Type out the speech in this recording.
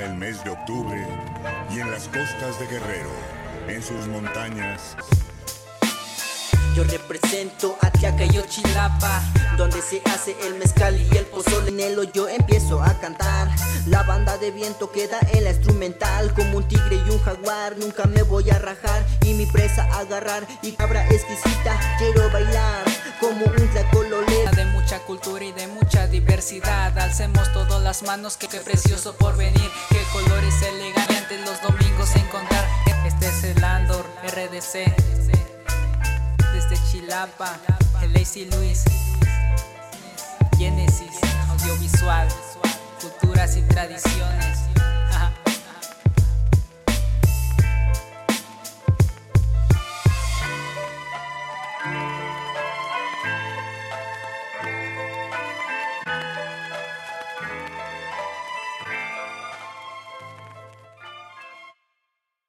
El mes de octubre y en las costas de Guerrero, en sus montañas. Yo represento a Tiacayo Chilapa, donde se hace el mezcal y el pozole. En el yo empiezo a cantar. La banda de viento queda en la instrumental, como un tigre y un jaguar. Nunca me voy a rajar y mi presa agarrar. Y cabra exquisita, quiero bailar como un tlacololero. De mucha cultura y de mucha diversidad. Alcemos todas las manos, que qué precioso por venir. RDC. Desde Chilapa, el Lazy Luis. Genesis, audiovisual, culturas y tradiciones.